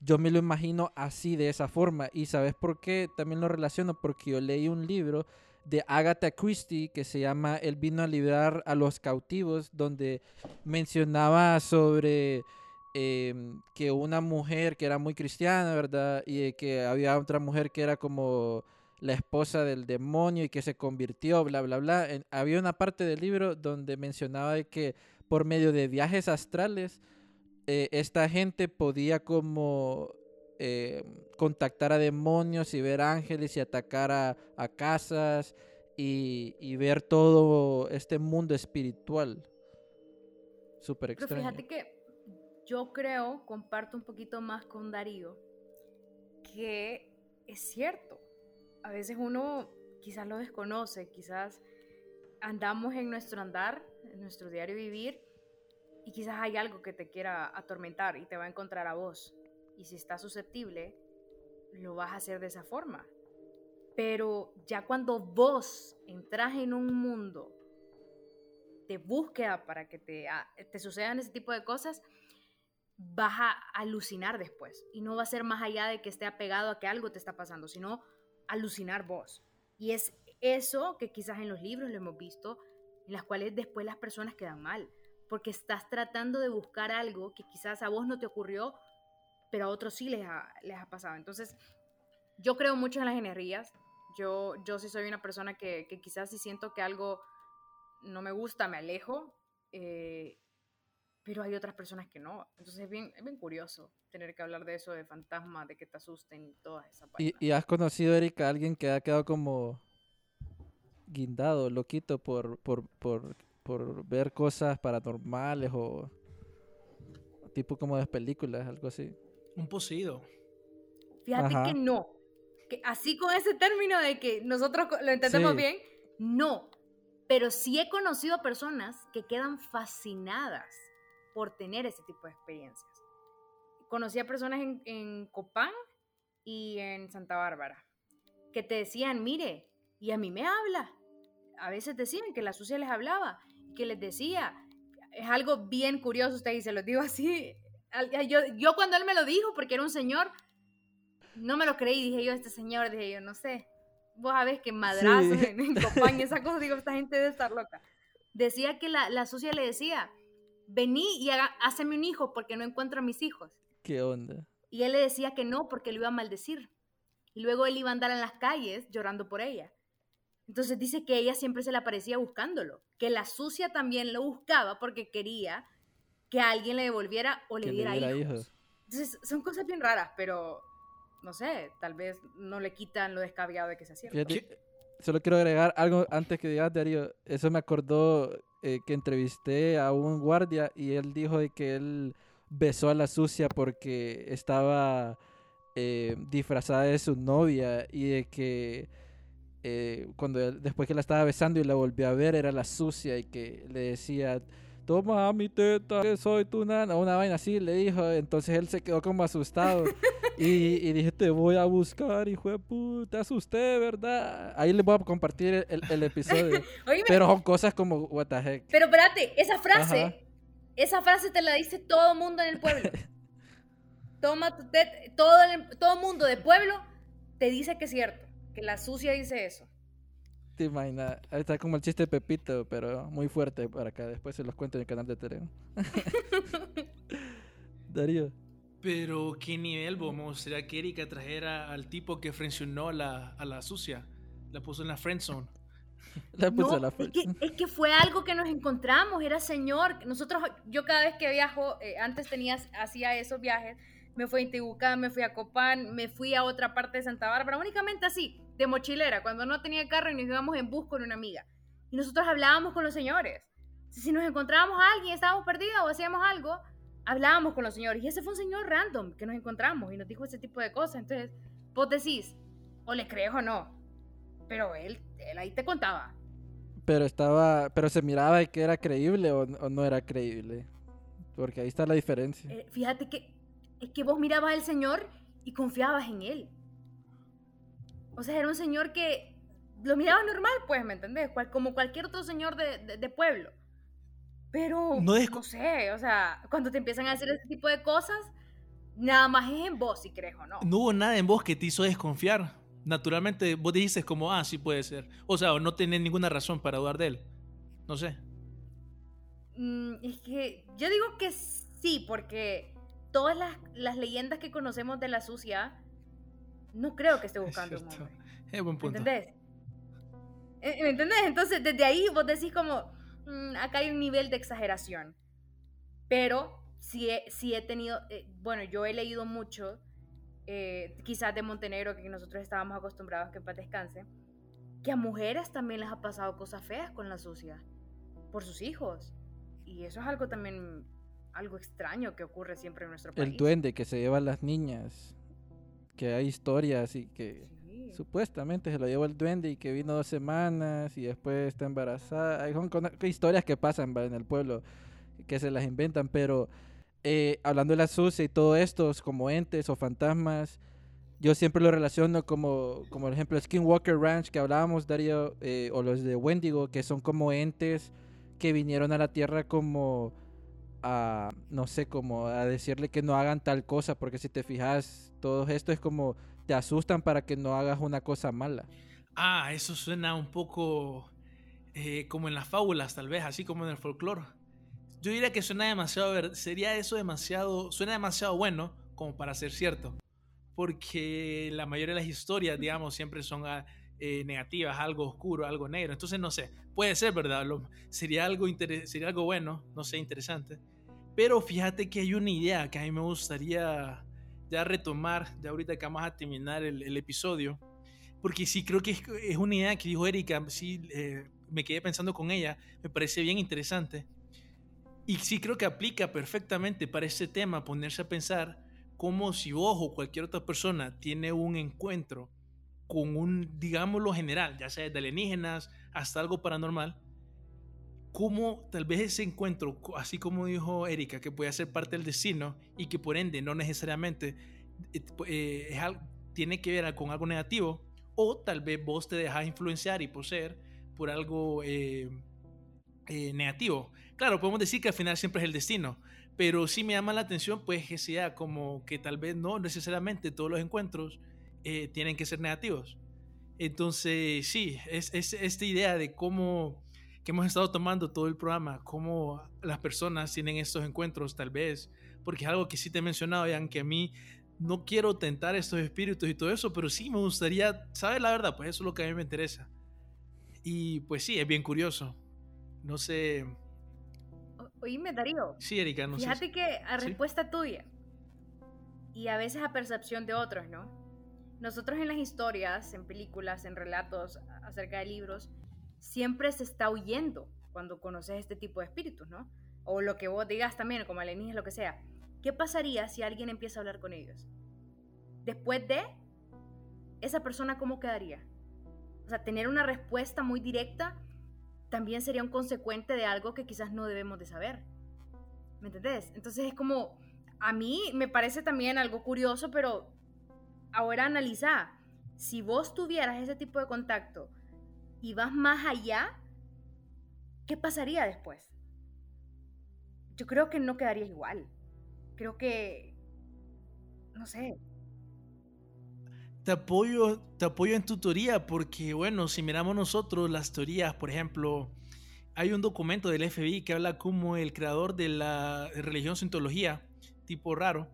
Yo me lo imagino así, de esa forma. Y ¿sabes por qué? También lo relaciono porque yo leí un libro de Agatha Christie que se llama Él vino a liberar a los cautivos, donde mencionaba sobre em, que una mujer que era muy cristiana, ¿verdad? Y que había otra mujer que era como la esposa del demonio y que se convirtió, bla, bla, bla. había una parte del libro donde mencionaba que por medio de viajes astrales, eh, esta gente podía como eh, contactar a demonios y ver ángeles y atacar a, casas y, ver todo este mundo espiritual. Súper extraño. Pero fíjate que yo creo, comparto un poquito más con Darío, que es cierto. A veces uno quizás lo desconoce, quizás andamos en nuestro andar, en nuestro diario vivir, y quizás hay algo que te quiera atormentar y te va a encontrar a vos. Y si estás susceptible, lo vas a hacer de esa forma. Pero ya cuando vos entras en un mundo de búsqueda para que te, ah, te sucedan ese tipo de cosas, vas a alucinar después. Y no va a ser más allá de que esté apegado a que algo te está pasando, sino alucinar vos. Y es eso que quizás en los libros lo hemos visto, en las cuales después las personas quedan mal, porque estás tratando de buscar algo que quizás a vos no te ocurrió pero a otros sí les ha, les ha pasado. Entonces, yo creo mucho en las energías. Yo, yo sí soy una persona que, que quizás si siento que algo no me gusta, me alejo. Eh, pero hay otras personas que no. Entonces es bien, es bien curioso tener que hablar de eso, de fantasmas, de que te asusten y todas esas ¿Y, ¿Y has conocido, Erika, a alguien que ha quedado como guindado, loquito, por, por, por, por ver cosas paranormales o tipo como de películas, algo así? Un poseído. Fíjate que no. Que así con ese término de que nosotros lo entendemos bien, no. Pero sí he conocido a personas que quedan fascinadas por tener ese tipo de experiencias. Conocí a personas en, Copán y en Santa Bárbara que te decían, mire, y a mí me habla. A veces decían que la sucia les hablaba, que les decía, es algo bien curioso, usted y se lo digo así. Yo, yo cuando él me lo dijo, porque era un señor, no me lo creí, dije yo, este señor, dije yo, no sé, vos sabés que madrazos en, en Copán, esa cosa, digo, esta gente debe estar loca. Decía que la, la sucia le decía, vení y haga, un hijo porque no encuentro a mis hijos. ¿Qué onda? Y él le decía que no porque lo iba a maldecir. Y luego él iba a andar en las calles llorando por ella. Entonces dice que ella siempre se le aparecía buscándolo, que la sucia también lo buscaba porque quería que alguien le devolviera o le diera, hijos. Entonces son cosas bien raras, pero no sé, tal vez no le quitan lo descabellado de que se cierto. solo quiero agregar algo antes que digas, Darío. Eso me acordó eh, que entrevisté a un guardia y él dijo de que él besó a la sucia porque estaba eh, disfrazada de su novia y de que eh, cuando después que la estaba besando y la volvió a ver era la sucia y que le decía toma mi teta, que soy tu nana, una vaina así le dijo, entonces él se quedó como asustado y, y dije, te voy a buscar, hijo de puta, asusté, ¿verdad? Ahí les voy a compartir el, el episodio. pero son cosas como, what the heck. Pero espérate, esa frase, esa frase te la dice todo el mundo en el pueblo. Toma tu teta, todo el todo mundo de pueblo te dice que es cierto, que la sucia dice eso te imaginas. Está como el chiste de Pepito, pero muy fuerte para acá. Después se los cuento en el canal de Tereo. Darío. Pero qué nivel, vos. Me gustaría que Erika trajera al tipo que frencionó a la, a la sucia. La puso en la friendzone. La puso en la es, que, es que fue algo que nos encontramos. Era señor. Nosotros, yo cada vez que viajo, eh, antes tenía, hacía esos viajes. Me fui a Intibucán, me fui a Copán, me fui a otra parte de Santa Bárbara. Únicamente así de mochilera, cuando no tenía carro y nos íbamos en bus con una amiga. Y nosotros hablábamos con los señores. Si nos encontrábamos a alguien, estábamos perdidos o hacíamos algo, hablábamos con los señores. Y ese fue un señor random que nos encontramos y nos dijo ese tipo de cosas. Entonces, vos decís, o le crees o no. Pero él, él ahí te contaba. Pero estaba, pero se miraba que era creíble o, no era creíble. Porque ahí está la diferencia. Eh, fíjate que es que vos mirabas al señor y confiabas en él. O sea, era un señor que lo miraba normal, pues, ¿me entendés? como cualquier otro señor de, pueblo. Pero, no, no, sé, o sea, cuando te empiezan a hacer ese tipo de cosas, nada más es en vos, si crees o no. No hubo nada en vos que te hizo desconfiar. Naturalmente, vos dijiste como, ah, sí puede ser. O sea, no tenés ninguna razón para dudar de él. No sé. Mm, es que yo digo que sí, porque todas las, las leyendas que conocemos de la sucia no creo que esté buscando un hombre. Es buen punto. ¿Entendés? Eh, ¿Me entendés? Entonces, desde ahí vos decís como, mm, acá hay un nivel de exageración. Pero sí he, he tenido, eh, bueno, yo he leído mucho, eh, quizás de Montenegro, que nosotros estábamos acostumbrados que para descanse, que a mujeres también les ha pasado cosas feas con la sucia, por sus hijos. Y eso es algo también, algo extraño que ocurre siempre en nuestro país. El duende que se lleva a las niñas que hay historias y que supuestamente se lo llevó el duende y que vino dos semanas y después está embarazada. Hay historias que pasan en el pueblo que se las inventan, pero eh, hablando de la sucia y todo esto, como entes o fantasmas, yo siempre lo relaciono como, como el ejemplo de Skinwalker Ranch que hablábamos, Darío, eh, o los de Wendigo, que son como entes que vinieron a la Tierra como no sé, como a decirle que no hagan tal cosa, porque si te fijas, todo esto es como te asustan para que no hagas una cosa mala. Ah, eso suena un poco eh, como en las fábulas, tal vez, así como en el folclore. Yo diría que suena demasiado, sería eso demasiado, suena demasiado bueno como para ser cierto, porque la mayoría de las historias, digamos, siempre son ah, eh, negativas, algo oscuro, algo negro. Entonces, no sé, puede ser verdad, sería, algo sería algo bueno, no sé, interesante. Pero fíjate que hay una idea que a mí me gustaría ya retomar, ya ahorita que vamos a terminar el, episodio, porque sí creo que es, una idea que dijo Erika, sí eh, me quedé pensando con ella, me parece bien interesante. Y sí creo que aplica perfectamente para ese tema, ponerse a pensar como si vos o cualquier otra persona tiene un encuentro con un, digámoslo general, ya sea de alienígenas hasta algo paranormal, cómo tal vez ese encuentro, así como dijo Erika, que puede ser parte del destino y que por ende no necesariamente eh, eh, tiene que ver con algo negativo, o tal vez vos te dejas influenciar y poseer por algo eh, negativo. Claro, podemos decir que al final siempre es el destino, pero sí me llama la atención pues que sea como que tal vez no necesariamente todos los encuentros tienen que ser negativos. Entonces, sí, es, esta idea de cómo que hemos estado tomando todo el programa, cómo las personas tienen estos encuentros tal vez, porque es algo que sí te he mencionado, ya que a mí no quiero tentar estos espíritus y todo eso, pero sí me gustaría saber la verdad, pues eso es lo que a mí me interesa. Y pues sí, es bien curioso. No sé. Oíme, Darío. Sí, Erika, no Fíjate que a respuesta tuya y a veces a percepción de otros, ¿no? Nosotros en las historias, en películas, en relatos acerca de libros, siempre se está huyendo cuando conoces este tipo de espíritus, ¿no? O lo que vos digas también, como alienígenas, lo que sea. ¿Qué pasaría si alguien empieza a hablar con ellos? Después de, esa persona cómo quedaría? O sea, tener una respuesta muy directa también sería un consecuente de algo que quizás no debemos de saber. ¿Me entendés? Entonces es como, a mí me parece también algo curioso, pero ahora analiza, si vos tuvieras ese tipo de contacto y vas más allá, ¿qué pasaría después? Yo creo que no quedaría igual. Creo que, no sé. Te apoyo, te apoyo en tu teoría porque, bueno, si miramos nosotros las teorías, por ejemplo, hay un documento del FBI que habla como el creador de la religión cientología, tipo raro,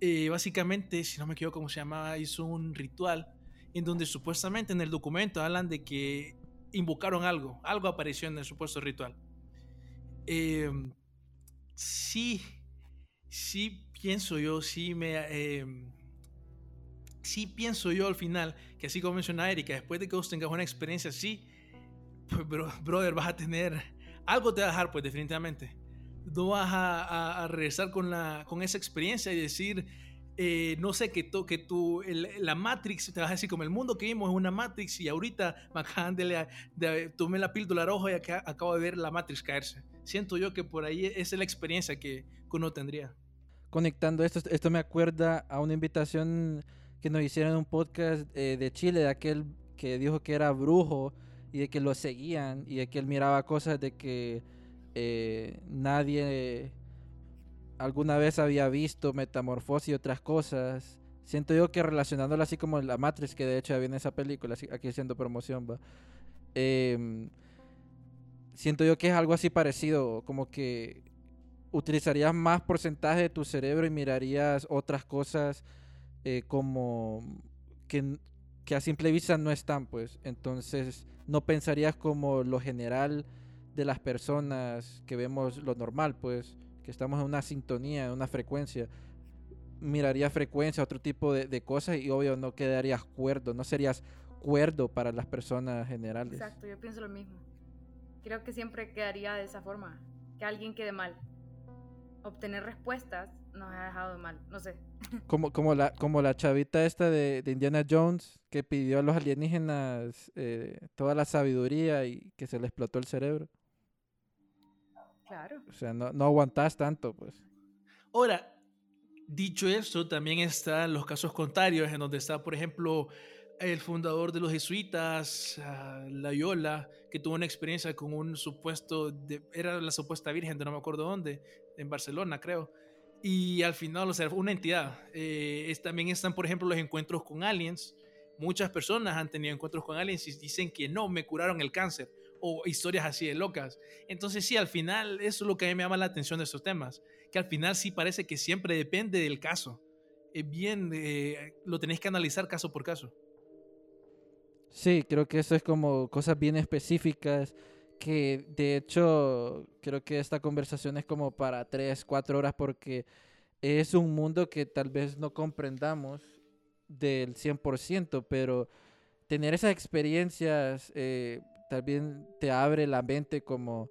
eh, básicamente, si no me equivoco cómo se llamaba, hizo un ritual en donde supuestamente en el documento hablan de que invocaron algo, algo apareció en el supuesto ritual. Em, sí, sí pienso yo, sí me... Em, sí pienso yo al final que así como mencionaba Erika, después de que vos tengas una experiencia así, pues brother, vas a tener... Algo te va a dejar, pues definitivamente. No vas a, regresar con, la, con esa experiencia y decir, eh, no sé, que, tu, la Matrix, te vas a decir como el mundo que vimos es una Matrix y ahorita me acaban de, tomé la píldora roja y acabo de ver la Matrix caerse. Siento yo que por ahí esa es la experiencia que, uno tendría. Conectando esto, esto me acuerda a una invitación que nos hicieron en un podcast eh, de Chile, de aquel que dijo que era brujo y de que lo seguían y de que él miraba cosas de que eh, nadie alguna vez había visto metamorfosis y otras cosas. Siento yo que relacionándolo así como la Matrix, que de hecho ya viene esa película, aquí haciendo promoción, va. Em, siento yo que es algo así parecido, como que utilizarías más porcentaje de tu cerebro y mirarías otras cosas eh, como que, que a simple vista no están, pues. Entonces no pensarías como lo general de las personas que vemos lo normal, pues que estamos en una sintonía, en una frecuencia, miraría frecuencia, otro tipo de, cosas y obvio no quedarías cuerdo, no serías cuerdo para las personas generales. Exacto, yo pienso lo mismo. Creo que siempre quedaría de esa forma, que alguien quede mal. Obtener respuestas nos ha dejado mal, no sé. Como, como, la, como la chavita esta de, Indiana Jones que pidió a los alienígenas eh, toda la sabiduría y que se le explotó el cerebro. O sea, no, no aguantás tanto, pues. Ahora, dicho esto, también están los casos contrarios, en donde está, por ejemplo, el fundador de los jesuitas, uh, Loyola, que tuvo una experiencia con un supuesto, de, era la supuesta virgen de no me acuerdo dónde, en Barcelona, creo. Y al final, o sea, una entidad. Eh, también están, por ejemplo, los encuentros con aliens. Muchas personas han tenido encuentros con aliens y dicen que no, me curaron el cáncer o historias así de locas. Entonces sí, al final eso es lo que a mí me llama la atención de estos temas, que al final sí parece que siempre depende del caso. Bien, eh, lo tenéis que analizar caso por caso. Sí, creo que eso es como cosas bien específicas que de hecho creo que esta conversación es como para tres, cuatro horas porque es un mundo que tal vez no comprendamos del 100%, pero tener esas experiencias eh, también te abre la mente como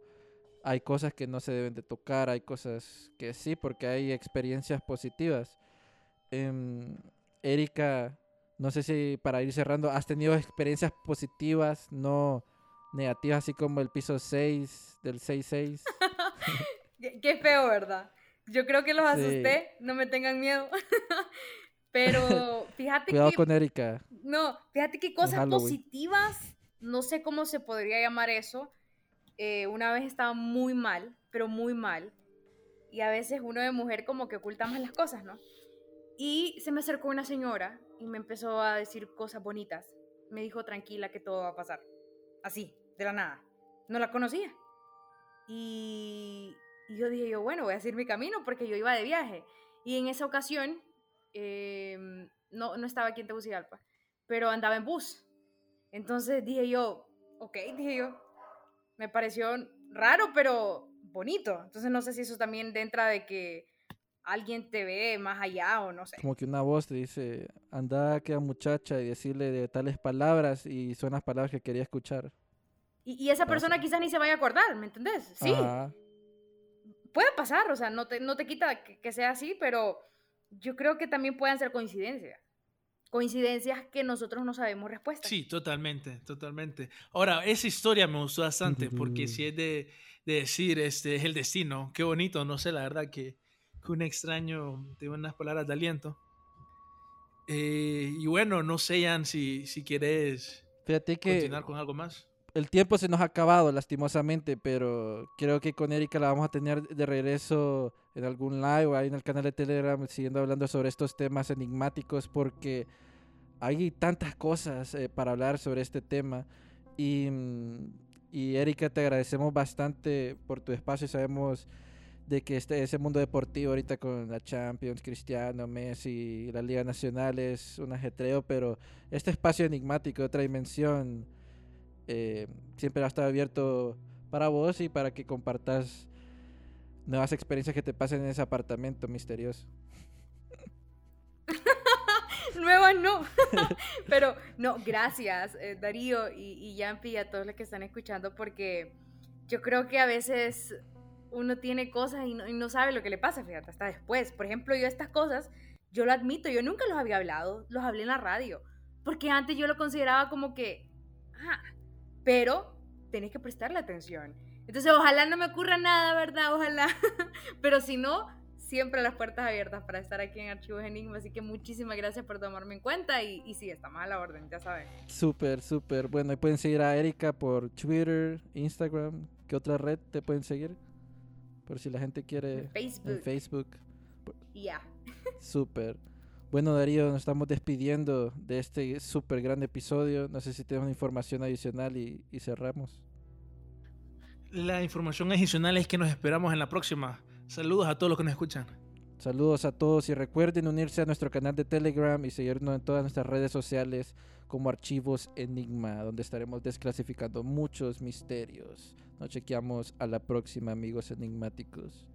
hay cosas que no se deben de tocar, hay cosas que sí, porque hay experiencias positivas. Em, Erika, no sé si para ir cerrando, ¿has tenido experiencias positivas, no negativas, así como el piso 6 del 6-6? qué, feo, ¿verdad? Yo creo que los asusté, no me tengan miedo. Pero fíjate Cuidado que. con Erika. No, fíjate que cosas positivas, no sé cómo se podría llamar eso. eh, una vez estaba muy mal, pero muy mal. Y a veces uno de mujer como que oculta más las cosas, ¿no? Y se me acercó una señora y me empezó a decir cosas bonitas. Me dijo tranquila que todo va a pasar. Así, de la nada. No la conocía. Y, yo dije yo, bueno, voy a seguir mi camino porque yo iba de viaje. Y en esa ocasión, em, no, no estaba aquí en Tegucigalpa, pero andaba en bus. Entonces dije yo, ok, dije yo, me pareció raro, pero bonito. Entonces no sé si eso también dentro de que alguien te ve más allá o no sé. Como que una voz te dice, anda a muchacha y decirle de tales palabras y son las palabras que quería escuchar. Y, y esa Pasa. persona quizás ni se vaya a acordar, ¿me entendés? Sí, Ajá. puede pasar, o sea, no te, no te quita que, que sea así, pero yo creo que también pueden ser coincidencias. Coincidencias que nosotros no sabemos respuesta. Sí, totalmente, totalmente. Ahora, esa historia me gustó bastante porque si es de, de decir, este es el destino, qué bonito, no sé, la verdad que, que un extraño te unas palabras de aliento. Eh, y bueno, no sé, Jan, si, si quieres Fíjate que continuar con algo más. El tiempo se nos ha acabado lastimosamente, pero creo que con Erika la vamos a tener de regreso en algún live o ahí en el canal de Telegram siguiendo hablando sobre estos temas enigmáticos porque hay tantas cosas eh, para hablar sobre este tema. Y, mm, y Erika te agradecemos bastante por tu espacio. Sabemos de que este ese mundo deportivo ahorita con la Champions, Cristiano, Messi, la Liga Nacional es un ajetreo, pero este espacio enigmático otra dimensión eh, siempre va a abierto para vos y para que compartas nuevas experiencias que te pasen en ese apartamento misterioso. Nuevas no. Pero no, gracias eh, Darío y, y Yampi a todos los que están escuchando porque yo creo que a veces uno tiene cosas y no, y no sabe lo que le pasa, fíjate, hasta después. Por ejemplo, yo estas cosas, yo lo admito, yo nunca los había hablado, los hablé en la radio, porque antes yo lo consideraba como que, ah, pero tenés que prestarle atención. Entonces, ojalá no me ocurra nada, ¿verdad? Ojalá. pero si no, siempre las puertas abiertas para estar aquí en Archivos Enigma. Así que muchísimas gracias por tomarme en cuenta. Y, y sí, estamos a la orden, ya saben. Súper, súper. Bueno, y pueden seguir a Erika por Twitter, Instagram. ¿Qué otra red te pueden seguir? Por si la gente quiere Facebook. en Facebook. Ya. Súper. Bueno, Darío, nos estamos despidiendo de este súper gran episodio. No sé si tenemos información adicional y, y cerramos. La información adicional es que nos esperamos en la próxima. Saludos a todos los que nos escuchan. Saludos a todos y recuerden unirse a nuestro canal de Telegram y seguirnos en todas nuestras redes sociales como Archivos Enigma, donde estaremos desclasificando muchos misterios. Nos chequeamos a la próxima, amigos enigmáticos.